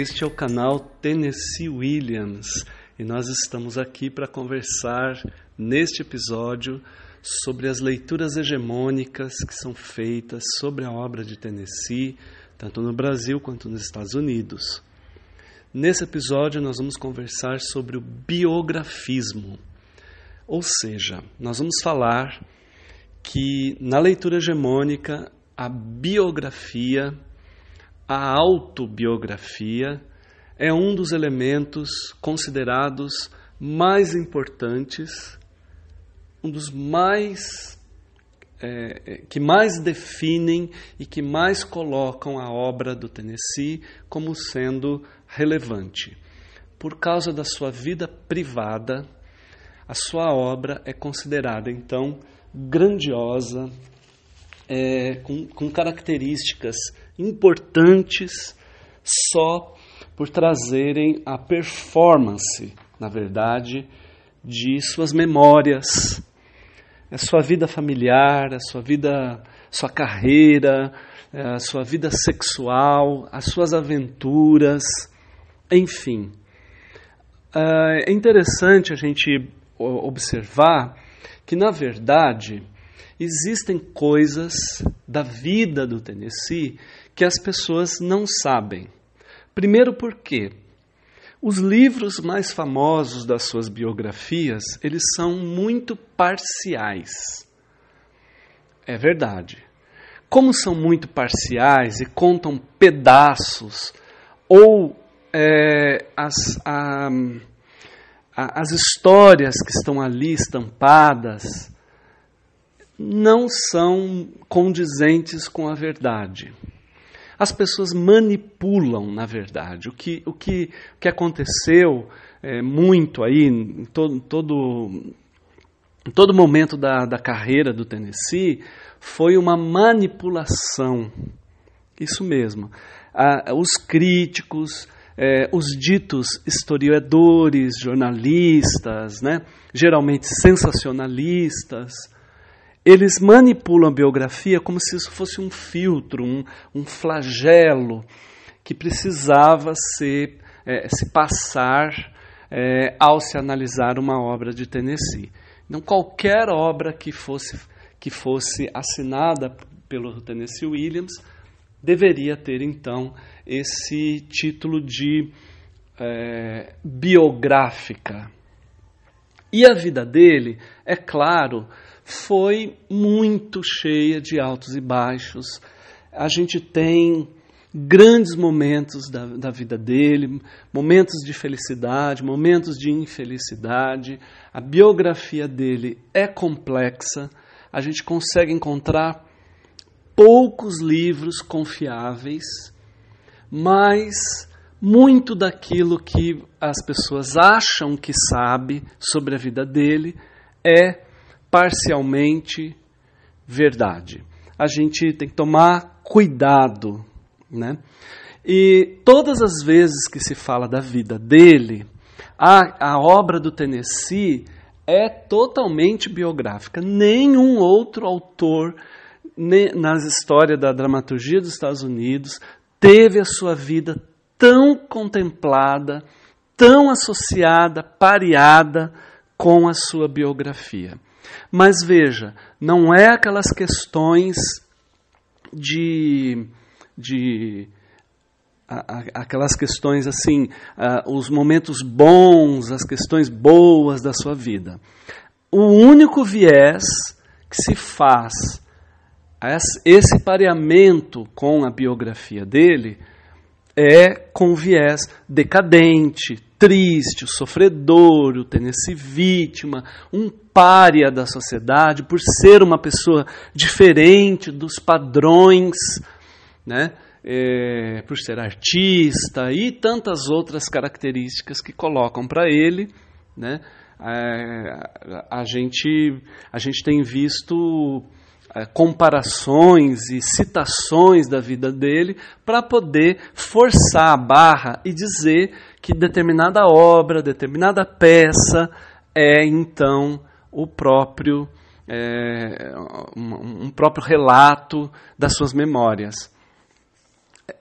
Este é o canal Tennessee Williams e nós estamos aqui para conversar neste episódio sobre as leituras hegemônicas que são feitas sobre a obra de Tennessee, tanto no Brasil quanto nos Estados Unidos. Nesse episódio, nós vamos conversar sobre o biografismo, ou seja, nós vamos falar que na leitura hegemônica a biografia a autobiografia é um dos elementos considerados mais importantes, um dos mais é, é, que mais definem e que mais colocam a obra do Tennessee como sendo relevante. Por causa da sua vida privada, a sua obra é considerada então grandiosa, é, com, com características importantes só por trazerem a performance, na verdade, de suas memórias, a sua vida familiar, a sua vida, sua carreira, a sua vida sexual, as suas aventuras, enfim. Ah, é interessante a gente observar que, na verdade, existem coisas da vida do Tennessee que as pessoas não sabem. Primeiro porque os livros mais famosos das suas biografias, eles são muito parciais. É verdade. Como são muito parciais e contam pedaços ou é, as, a, a, as histórias que estão ali estampadas não são condizentes com a verdade. As pessoas manipulam, na verdade. O que, o que, o que aconteceu é, muito aí, em todo, todo, em todo momento da, da carreira do Tennessee, foi uma manipulação. Isso mesmo. Ah, os críticos, é, os ditos historiadores, jornalistas, né, geralmente sensacionalistas, eles manipulam a biografia como se isso fosse um filtro, um, um flagelo que precisava é, se passar é, ao se analisar uma obra de Tennessee. Então, qualquer obra que fosse, que fosse assinada pelo Tennessee Williams deveria ter, então, esse título de é, biográfica. E a vida dele, é claro, foi muito cheia de altos e baixos. A gente tem grandes momentos da, da vida dele, momentos de felicidade, momentos de infelicidade. A biografia dele é complexa. A gente consegue encontrar poucos livros confiáveis, mas muito daquilo que as pessoas acham que sabe sobre a vida dele é parcialmente verdade. A gente tem que tomar cuidado, né? E todas as vezes que se fala da vida dele, a, a obra do Tennessee é totalmente biográfica. Nenhum outro autor ne, nas histórias da dramaturgia dos Estados Unidos teve a sua vida tão contemplada, tão associada, pareada com a sua biografia. Mas veja, não é aquelas questões de. de aquelas questões assim, uh, os momentos bons, as questões boas da sua vida. O único viés que se faz esse pareamento com a biografia dele é com viés decadente, triste, sofredor, o Tennessee vítima, um pária da sociedade, por ser uma pessoa diferente dos padrões, né? É, por ser artista e tantas outras características que colocam para ele, né? É, a, gente, a gente tem visto comparações e citações da vida dele para poder forçar a barra e dizer que determinada obra, determinada peça é então o próprio é, um, um próprio relato das suas memórias.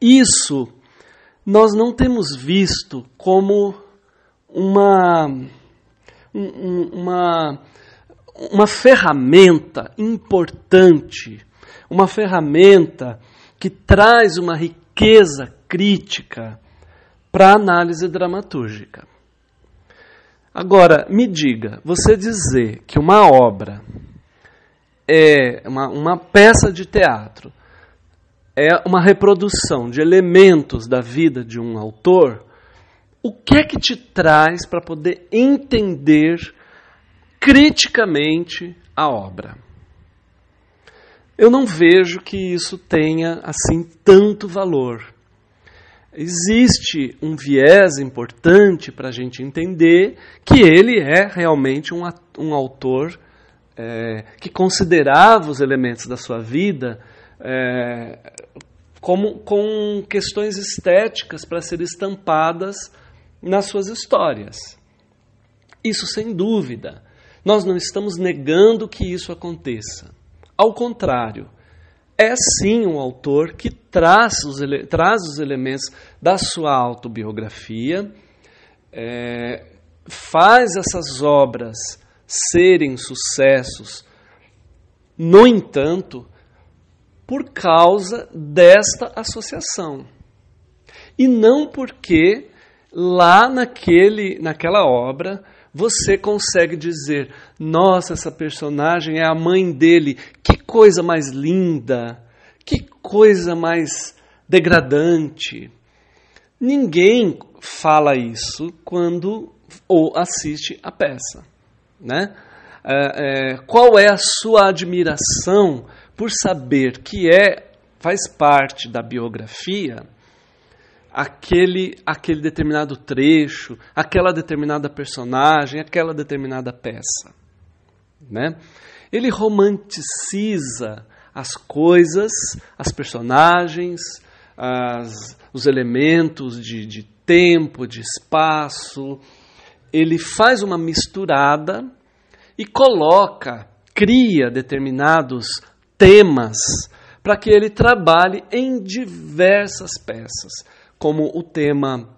Isso nós não temos visto como uma, uma, uma ferramenta importante, uma ferramenta que traz uma riqueza crítica para a análise dramatúrgica. Agora, me diga, você dizer que uma obra é uma, uma peça de teatro, é uma reprodução de elementos da vida de um autor, o que é que te traz para poder entender criticamente a obra? Eu não vejo que isso tenha assim tanto valor. Existe um viés importante para a gente entender que ele é realmente um, um autor é, que considerava os elementos da sua vida é, como com questões estéticas para serem estampadas nas suas histórias. Isso sem dúvida. Nós não estamos negando que isso aconteça. Ao contrário, é sim um autor que traz os, traz os elementos da sua autobiografia, é, faz essas obras serem sucessos. No entanto, por causa desta associação. E não porque lá naquele, naquela obra você consegue dizer: nossa, essa personagem é a mãe dele, que coisa mais linda, que coisa mais degradante. Ninguém fala isso quando ou assiste a peça né? É, é, qual é a sua admiração por saber que é faz parte da biografia aquele aquele determinado trecho, aquela determinada personagem, aquela determinada peça, né? Ele romanticiza as coisas, as personagens, as, os elementos de, de tempo, de espaço, ele faz uma misturada e coloca, cria determinados temas para que ele trabalhe em diversas peças, como o tema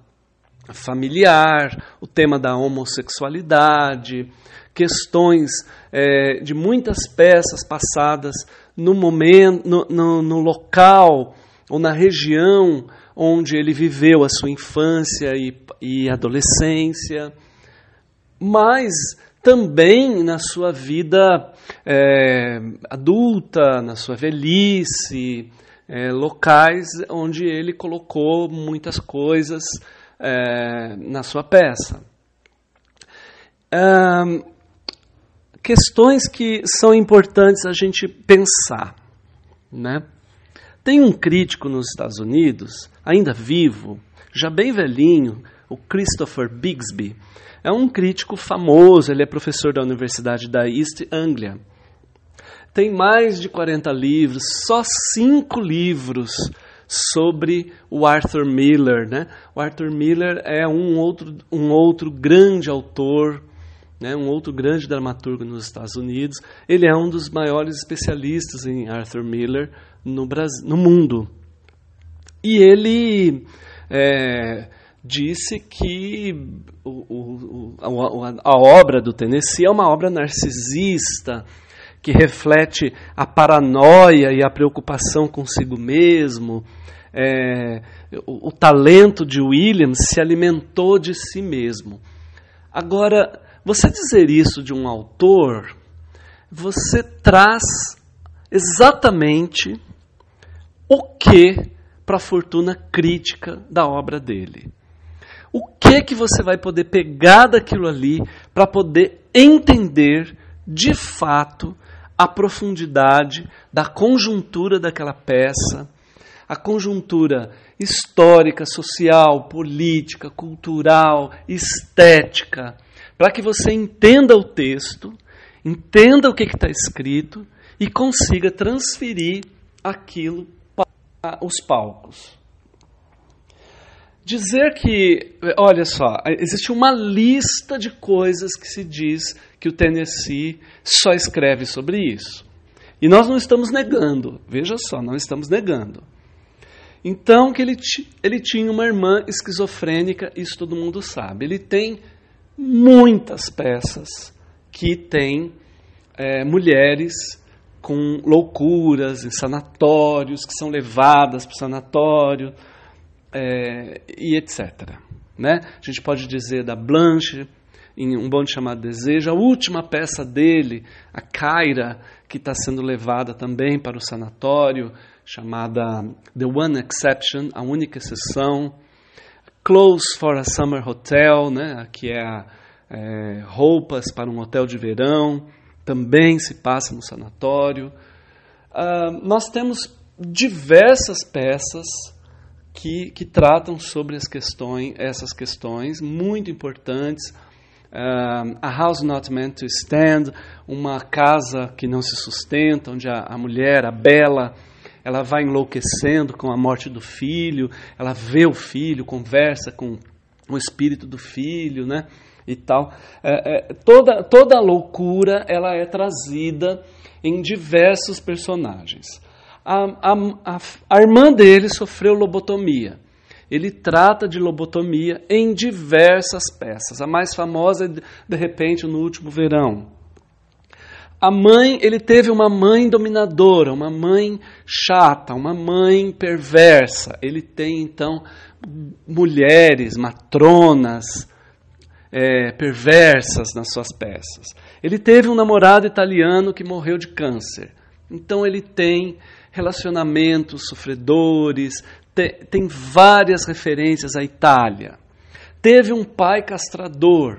familiar, o tema da homossexualidade, questões é, de muitas peças passadas no momento, no, no, no local ou na região onde ele viveu a sua infância e, e adolescência mas também na sua vida é, adulta, na sua velhice, é, locais onde ele colocou muitas coisas é, na sua peça. questões que são importantes a gente pensar. Né? Tem um crítico nos Estados Unidos, ainda vivo, já bem velhinho, o Christopher Bixby é um crítico famoso, ele é professor da Universidade da East Anglia. Tem mais de 40 livros, só cinco livros sobre o Arthur Miller. Né? O Arthur Miller é um outro, um outro grande autor, né? um outro grande dramaturgo nos Estados Unidos. Ele é um dos maiores especialistas em Arthur Miller no, Brasil, no mundo. E ele é, disse que o, o, a, a, obra do Tennessee é uma obra narcisista, que reflete a paranoia e a preocupação consigo mesmo. É, o, o talento de Williams se alimentou de si mesmo. Agora, você dizer isso de um autor, você traz exatamente o que para a fortuna crítica da obra dele o que que você vai poder pegar daquilo ali para poder entender de fato a profundidade da conjuntura daquela peça, a conjuntura histórica, social, política, cultural, estética, para que você entenda o texto, entenda o que está escrito e consiga transferir aquilo para os palcos. Dizer que, olha só, existe uma lista de coisas que se diz que o Tennessee só escreve sobre isso. E nós não estamos negando, veja só, não estamos negando. Então que ele, ele tinha uma irmã esquizofrênica, isso todo mundo sabe. Ele tem muitas peças que têm é, mulheres com loucuras em sanatórios, que são levadas para o sanatório é, e etc. Né? A gente pode dizer da Blanche, em Um Bonde Chamado Desejo, a última peça dele, a Kyra, que está sendo levada também para o sanatório, chamada The One Exception, a única exceção. Clothes for a Summer Hotel, né, que é, é roupas para um hotel de verão, também se passa no sanatório. Uh, nós temos diversas peças que, que tratam sobre as questões, essas questões muito importantes. Uh, a House Not Meant to Stand, uma casa que não se sustenta, onde a, a mulher, a bela, ela vai enlouquecendo com a morte do filho, ela vê o filho, conversa com o espírito do filho, né? E tal. É, é, toda, toda a loucura ela é trazida em diversos personagens. A, a, a, irmã dele sofreu lobotomia. Ele trata de lobotomia em diversas peças. A mais famosa é, de repente, no último verão. A mãe, ele teve uma mãe dominadora, uma mãe chata, uma mãe perversa. Ele tem então mulheres, matronas é, perversas nas suas peças. Ele teve um namorado italiano que morreu de câncer. Então ele tem relacionamentos sofredores, te, tem várias referências à Itália. Teve um pai castrador,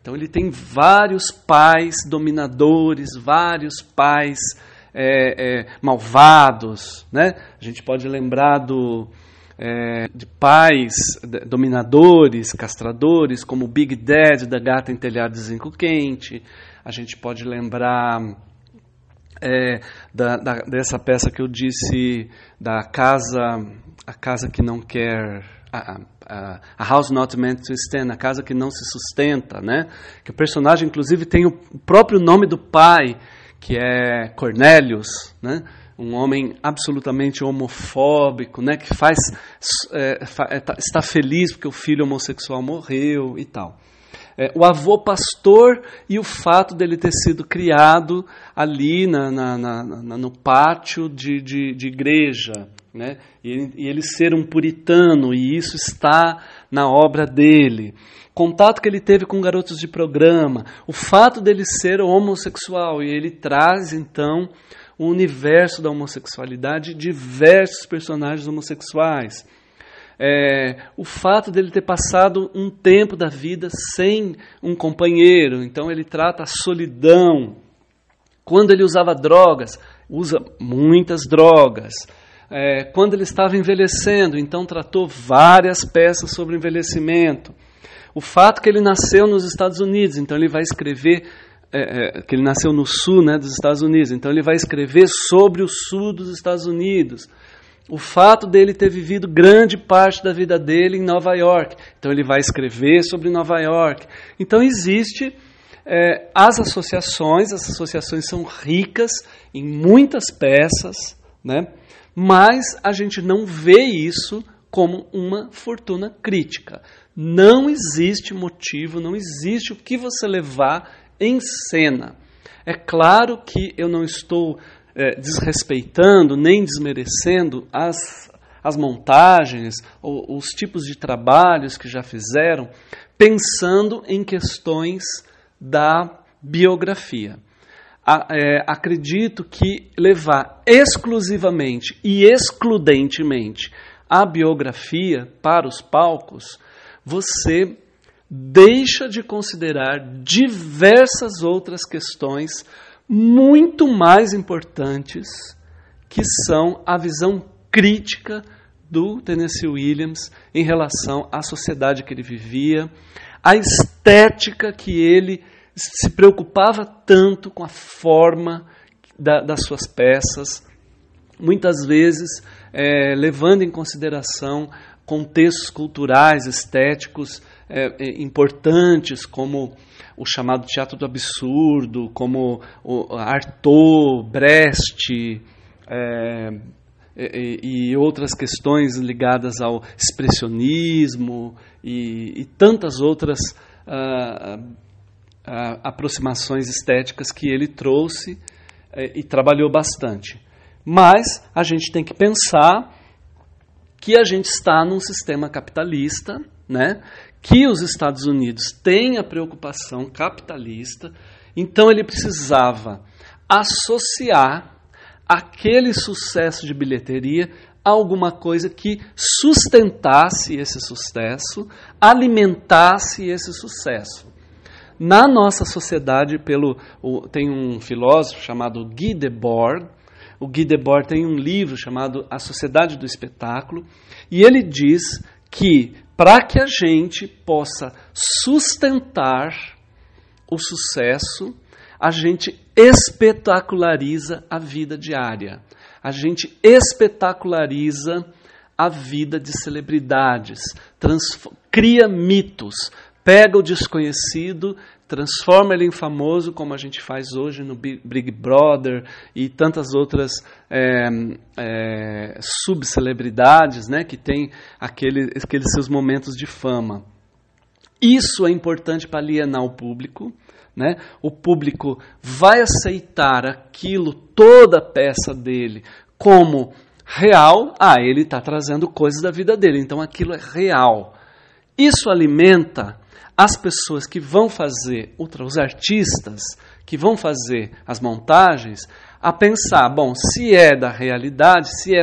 então ele tem vários pais dominadores, vários pais é, é, malvados. Né? A gente pode lembrar do, é, de pais dominadores, castradores, como o Big Dad da Gata em Telhado de Zinco Quente. A gente pode lembrar é, da, da, dessa peça que eu disse da casa, a casa que não quer, a, a, a, House Not Meant to Stand, a casa que não se sustenta, né? Que o personagem, inclusive, tem o próprio nome do pai, que é Cornelius, né? Um homem absolutamente homofóbico, né? Que faz é, é tá, está feliz porque o filho homossexual morreu e tal. É, o avô pastor e o fato dele ter sido criado ali na, na, na, no pátio de, de, de igreja, né? E e ele ser um puritano, e isso está na obra dele. Contato que ele teve com garotos de programa, o fato dele ser homossexual, e ele traz então o universo da homossexualidade, diversos personagens homossexuais. É, o fato dele ter passado um tempo da vida sem um companheiro, então ele trata a solidão. Quando ele usava drogas, usa muitas drogas é, quando ele estava envelhecendo, então tratou várias peças sobre envelhecimento. O fato que ele nasceu nos Estados Unidos, então ele vai escrever é, é, que ele nasceu no sul né, dos Estados Unidos, então ele vai escrever sobre o sul dos Estados Unidos. O fato dele ter vivido grande parte da vida dele em Nova York, então ele vai escrever sobre Nova York. Então existe é, as associações, as associações são ricas em muitas peças, né? mas a gente não vê isso como uma fortuna crítica. Não existe motivo, não existe o que você levar em cena. É claro que eu não estou é, desrespeitando nem desmerecendo as, as montagens, ou, os tipos de trabalhos que já fizeram, pensando em questões da biografia. É, acredito que levar exclusivamente e excludentemente a biografia para os palcos, você deixa de considerar diversas outras questões muito mais importantes, que são a visão crítica do Tennessee Williams em relação à sociedade que ele vivia, a estética que ele se preocupava tanto com a forma da, das suas peças, muitas vezes é, levando em consideração contextos culturais, estéticos é, é, importantes, como o chamado teatro do absurdo, como o Artaud, Brecht, é, e, e outras questões ligadas ao expressionismo e, e tantas outras uh, uh, aproximações estéticas que ele trouxe uh, e trabalhou bastante. Mas a gente tem que pensar que a gente está num sistema capitalista, né? que os Estados Unidos têm a preocupação capitalista, então ele precisava associar aquele sucesso de bilheteria a alguma coisa que sustentasse esse sucesso, alimentasse esse sucesso. Na nossa sociedade, pelo, o, tem um filósofo chamado Guy Debord, o Guy Debord tem um livro chamado A Sociedade do Espetáculo, e ele diz que para que a gente possa sustentar o sucesso, a gente espetaculariza a vida diária. A gente espetaculariza a vida de celebridades, cria mitos, pega o desconhecido, transforma ele em famoso, como a gente faz hoje no Big Brother e tantas outras é, é, subcelebridades né, que têm aquele, aqueles seus momentos de fama. Isso é importante para alienar o público né? O público vai aceitar aquilo, toda a peça dele, como real. Ah, ele está trazendo coisas da vida dele, então aquilo é real. Isso alimenta as pessoas que vão fazer, os artistas que vão fazer as montagens, a pensar: bom, se é da realidade, se é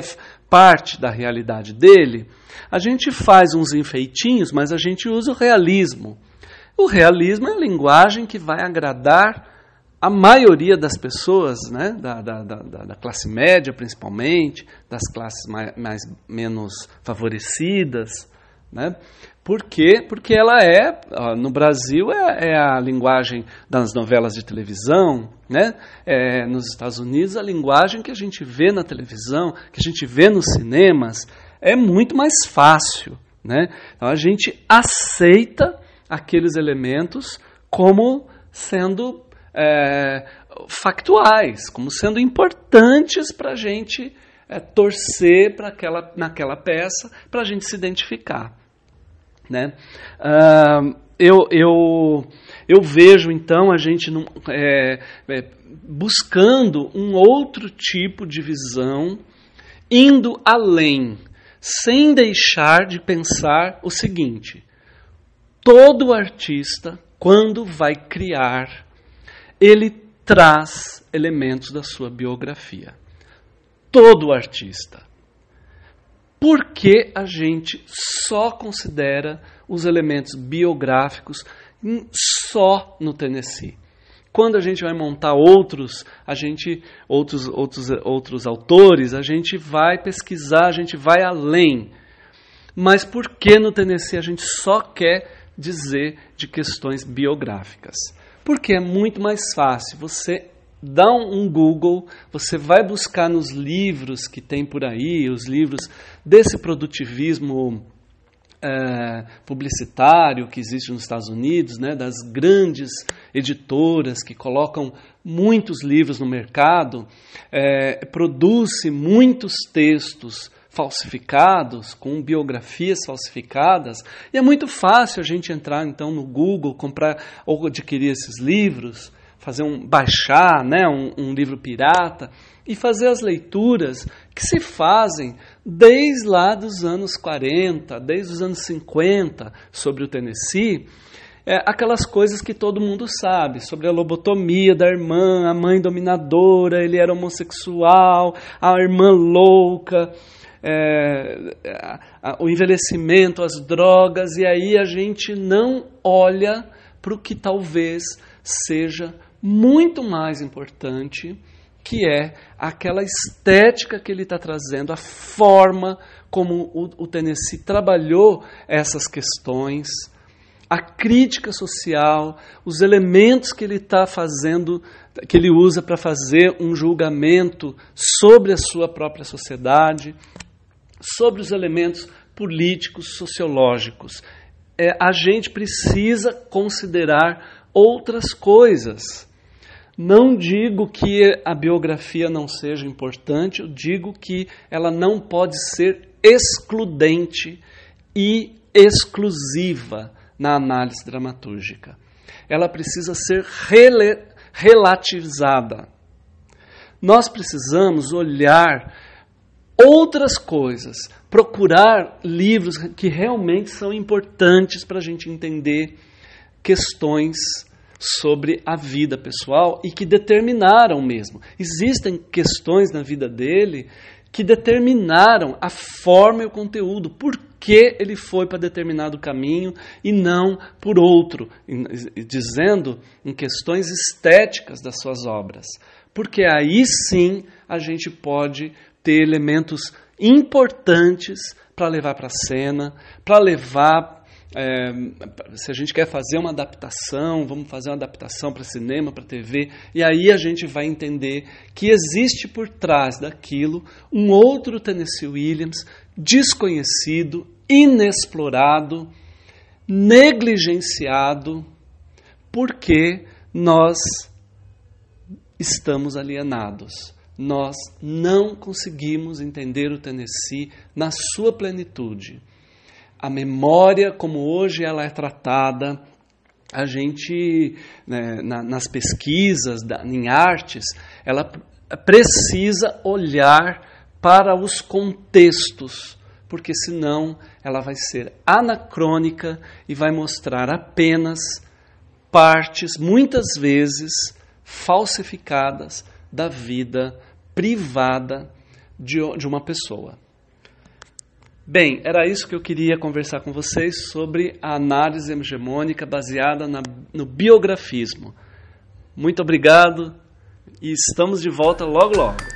parte da realidade dele, a gente faz uns enfeitinhos, mas a gente usa o realismo. O realismo é a linguagem que vai agradar a maioria das pessoas, né, da, da, da, da classe média principalmente, das classes mais, mais menos favorecidas. Né? Por quê? Porque ela é, no Brasil, é, é, a linguagem das novelas de televisão, né? É, nos Estados Unidos, a linguagem que a gente vê na televisão, que a gente vê nos cinemas, é muito mais fácil. Né? Então a gente aceita aqueles elementos como sendo é, factuais, como sendo importantes para a gente é, torcer para aquela, naquela peça, para a gente se identificar. Né? Uh, eu, eu, eu vejo então a gente num, é, é, buscando um outro tipo de visão, indo além, sem deixar de pensar o seguinte: todo artista, quando vai criar, ele traz elementos da sua biografia. Todo artista. Por que a gente só considera os elementos biográficos só no Tennessee? Quando a gente vai montar outros, a gente outros outros outros autores, a gente vai pesquisar, a gente vai além. Mas por que no Tennessee a gente só quer dizer de questões biográficas. Porque é muito mais fácil. Você dá um Google, você vai buscar nos livros que tem por aí, os livros desse produtivismo é, publicitário que existe nos Estados Unidos, né, das grandes editoras que colocam muitos livros no mercado, é, muitos textos falsificados, com biografias falsificadas, e é muito fácil a gente entrar então no Google, comprar ou adquirir esses livros, fazer um baixar, né, um, um livro pirata e fazer as leituras que se fazem desde lá dos anos 40, desde os anos 50 sobre o Tennessee, é, aquelas coisas que todo mundo sabe, sobre a lobotomia da irmã, a mãe dominadora, ele era homossexual, a irmã louca, é, o envelhecimento, as drogas, e aí a gente não olha para o que talvez seja muito mais importante, que é aquela estética que ele está trazendo, a forma como o, o Tennessee trabalhou essas questões, a crítica social, os elementos que ele está fazendo, que ele usa para fazer um julgamento sobre a sua própria sociedade sobre os elementos políticos, sociológicos. É, a gente precisa considerar outras coisas. Não digo que a biografia não seja importante, eu digo que ela não pode ser excludente e exclusiva na análise dramatúrgica. Ela precisa ser rele, relativizada. Nós precisamos olhar outras coisas, procurar livros que realmente são importantes para a gente entender questões sobre a vida pessoal e que determinaram mesmo. Existem questões na vida dele que determinaram a forma e o conteúdo, por que ele foi para determinado caminho e não por outro, dizendo em questões estéticas das suas obras. Porque aí sim a gente pode ter elementos importantes para levar para a cena, para levar é, se a gente quer fazer uma adaptação, vamos fazer uma adaptação para cinema, para TV, e aí a gente vai entender que existe por trás daquilo um outro Tennessee Williams desconhecido, inexplorado, negligenciado, porque nós estamos alienados. Nós não conseguimos entender o Tennessee na sua plenitude a memória como hoje ela é tratada, a gente, né, na, nas pesquisas, da, em artes, ela precisa olhar para os contextos, porque senão ela vai ser anacrônica e vai mostrar apenas partes, muitas vezes falsificadas, da vida privada de, de uma pessoa. Bem, era isso que eu queria conversar com vocês sobre a análise hegemônica baseada na, no biografismo. Muito obrigado e estamos de volta logo logo.